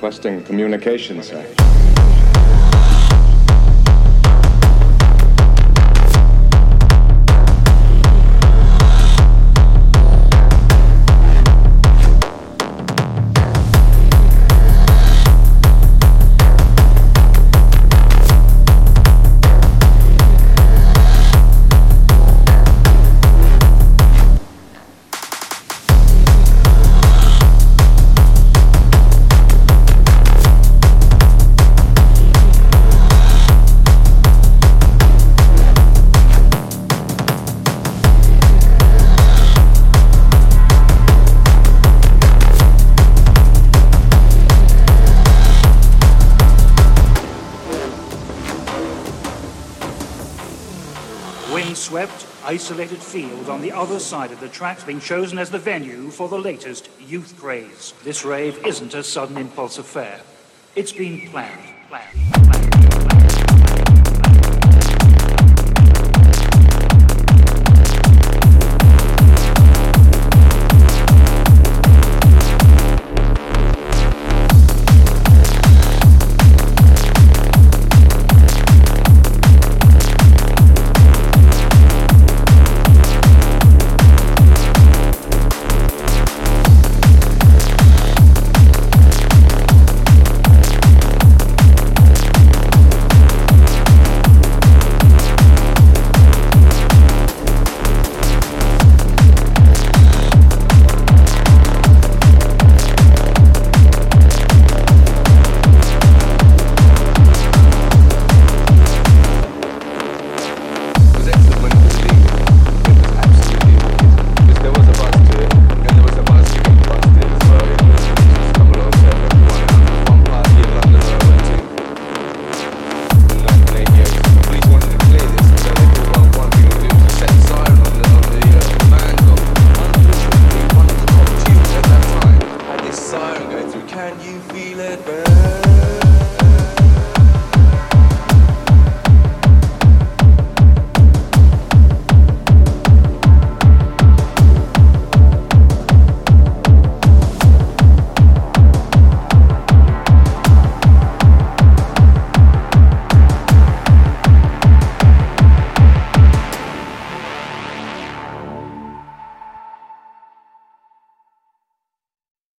Requesting communication, Windswept, isolated field on the other side of the tracks being chosen as the venue for the latest youth craze. This rave isn't a sudden impulse affair. It's been planned, planned, planned.